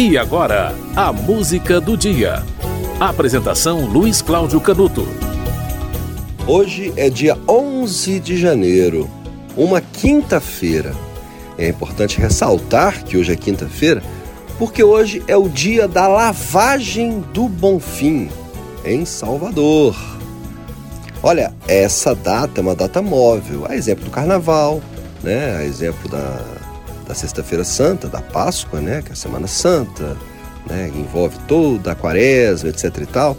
E agora, a música do dia. Apresentação Luiz Cláudio Canuto. Hoje é dia 11 de janeiro, uma quinta-feira. É importante ressaltar que hoje é quinta-feira, porque hoje é o dia da lavagem do Bonfim, em Salvador. Olha, essa data é uma data móvel, a exemplo do carnaval, né? A exemplo da, da Sexta-feira Santa, da Páscoa, né, que é a Semana Santa, né, envolve toda a quaresma, etc e tal.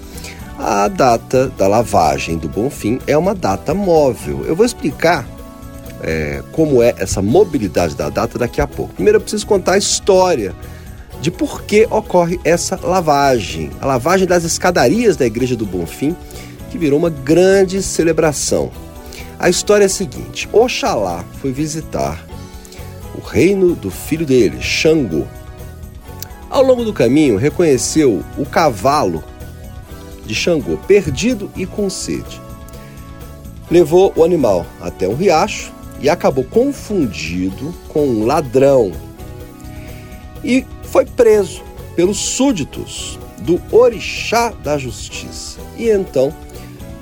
A data da lavagem do Bonfim é uma data móvel. Eu vou explicar é, como é essa mobilidade da data daqui a pouco. Primeiro eu preciso contar a história de por que ocorre essa lavagem. A lavagem das escadarias da Igreja do Bonfim, que virou uma grande celebração. A história é a seguinte: Oxalá foi visitar o reino do filho dele, Xangô. Ao longo do caminho, reconheceu o cavalo de Xangô, perdido e com sede. Levou o animal até um riacho e acabou confundido com um ladrão. E foi preso pelos súditos do orixá da justiça. E então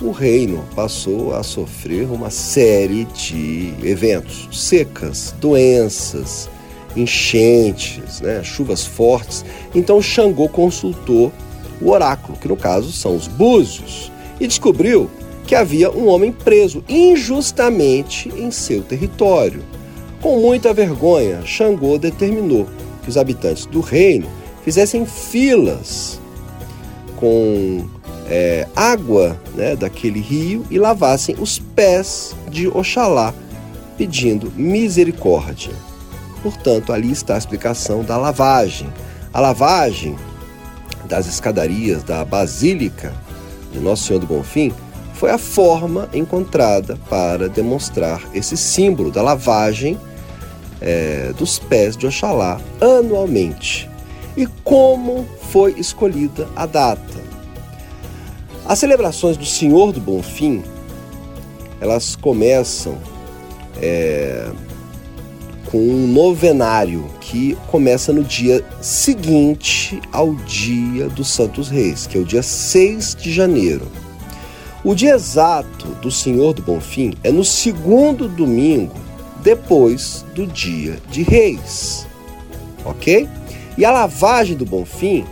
o reino passou a sofrer uma série de eventos, secas, doenças, enchentes, né, chuvas fortes. Então Xangô consultou o oráculo, que no caso são os búzios, e descobriu que havia um homem preso injustamente em seu território. Com muita vergonha, Xangô determinou que os habitantes do reino fizessem filas com é, água né, daquele rio e lavassem os pés de Oxalá, pedindo misericórdia. Portanto, ali está a explicação da lavagem. A lavagem das escadarias da Basílica de Nosso Senhor do Bonfim foi a forma encontrada para demonstrar esse símbolo da lavagem é, dos pés de Oxalá anualmente. E como foi escolhida a data? As celebrações do Senhor do Bonfim, elas começam é, com um novenário que começa no dia seguinte ao dia dos Santos Reis, que é o dia 6 de janeiro. O dia exato do Senhor do Bonfim é no segundo domingo depois do dia de Reis, ok? E a lavagem do Bonfim,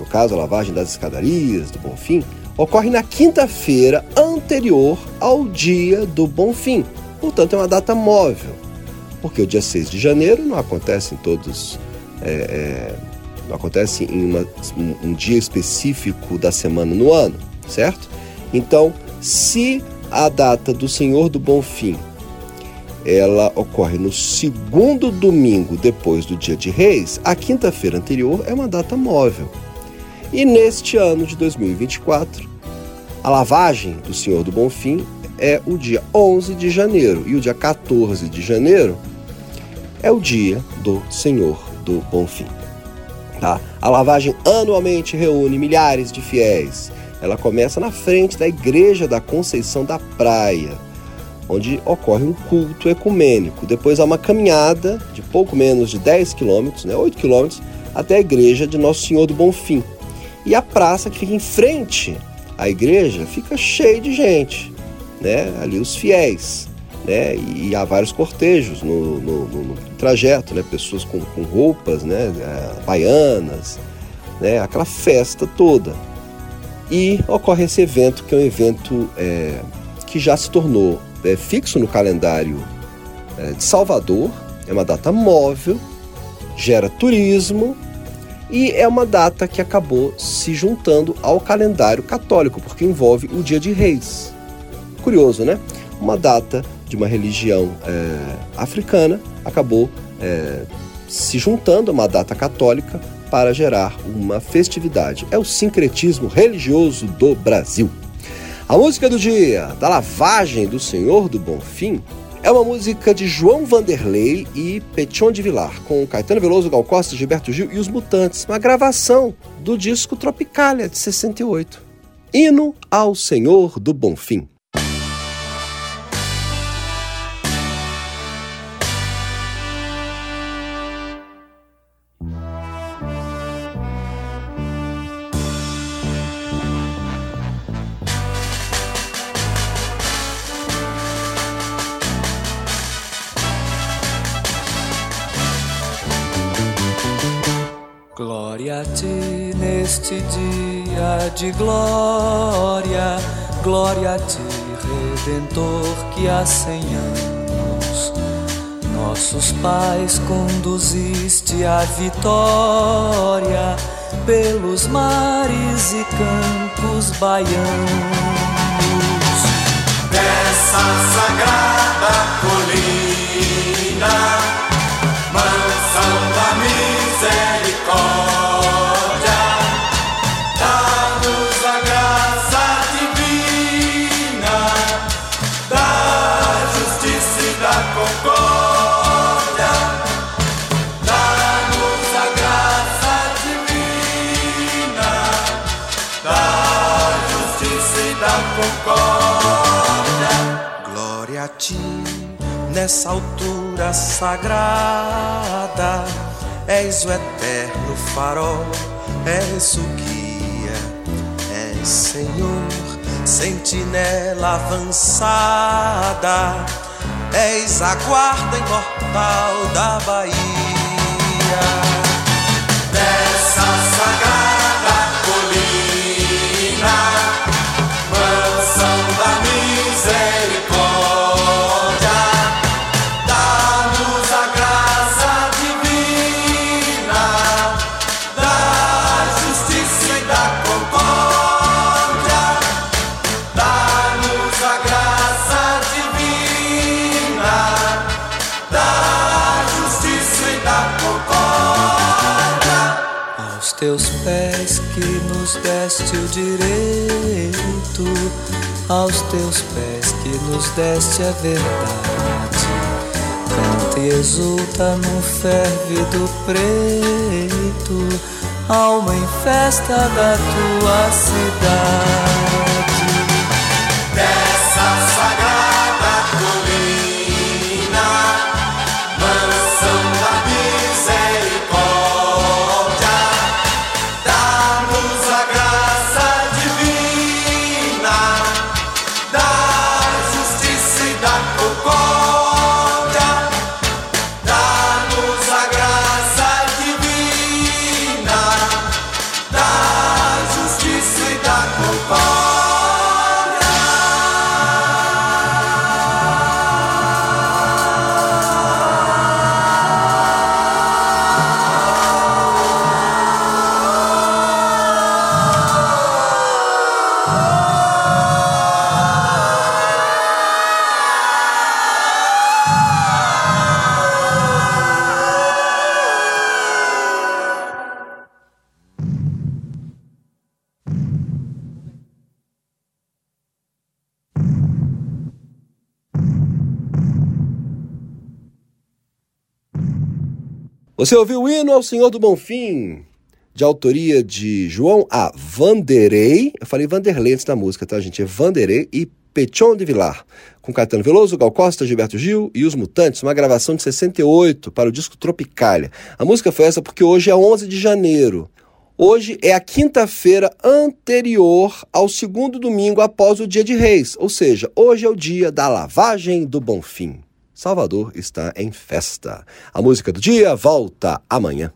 no caso a lavagem das escadarias do Bonfim, ocorre na quinta-feira anterior ao dia do Bonfim. Portanto, é uma data móvel, porque o dia 6 de janeiro não acontece em todos. É, é, não acontece em uma, um, dia específico da semana no ano, certo? Então, se a data do Senhor do Bonfim ela ocorre no segundo domingo depois do dia de Reis, a quinta-feira anterior é uma data móvel. E neste ano de 2024, a lavagem do Senhor do Bonfim é o dia 11 de janeiro e o dia 14 de janeiro é o dia do Senhor do Bonfim. Tá? A lavagem anualmente reúne milhares de fiéis. Ela começa na frente da Igreja da Conceição da Praia, onde ocorre um culto ecumênico. Depois há uma caminhada de pouco menos de 10 quilômetros, né, 8 quilômetros, até a igreja de Nosso Senhor do Bonfim. E a praça que fica em frente à igreja fica cheia de gente, né? Ali os fiéis, né? E há vários cortejos no, no, no trajeto, né? Pessoas com, com roupas, né? É, baianas, né? Aquela festa toda. E ocorre esse evento que é um evento é, que já se tornou é, fixo no calendário é, de Salvador. É uma data móvel, gera turismo e é uma data que acabou se juntando ao calendário católico, porque envolve o Dia de Reis. Curioso, né? Uma data de uma religião é, africana acabou é, se juntando a uma data católica para gerar uma festividade. É o sincretismo religioso do Brasil. A música do dia, da lavagem do Senhor do Bonfim, é uma música de João Vanderlei e Petion de Vilar, com Caetano Veloso, Gal Costa, Gilberto Gil e os Mutantes, uma gravação do disco Tropicália de 68. Hino ao Senhor do Bonfim. A ti neste dia de glória, glória a ti, Redentor, que há cem anos nossos pais conduziste à vitória pelos mares e campos baianos. Nessa altura sagrada. És o eterno farol, és o guia, és Senhor, sentinela avançada, és a guarda imortal da Bahia. Teus pés que nos deste o direito, aos teus pés que nos deste a verdade. Canta e exulta no ferve do preto, alma em festa da tua cidade. Dessa Você ouviu o hino ao Senhor do Bonfim, de autoria de João A. Vanderei. Eu falei Vanderlei antes da música, tá, gente? É Vanderei e Petion de Vilar, com Caetano Veloso, Gal Costa, Gilberto Gil e Os Mutantes, uma gravação de 68 para o disco Tropicália. A música foi essa porque hoje é 11 de janeiro. Hoje é a quinta-feira anterior ao segundo domingo após o dia de Reis, ou seja, hoje é o dia da lavagem do Bonfim. Salvador está em festa. A música do dia volta amanhã.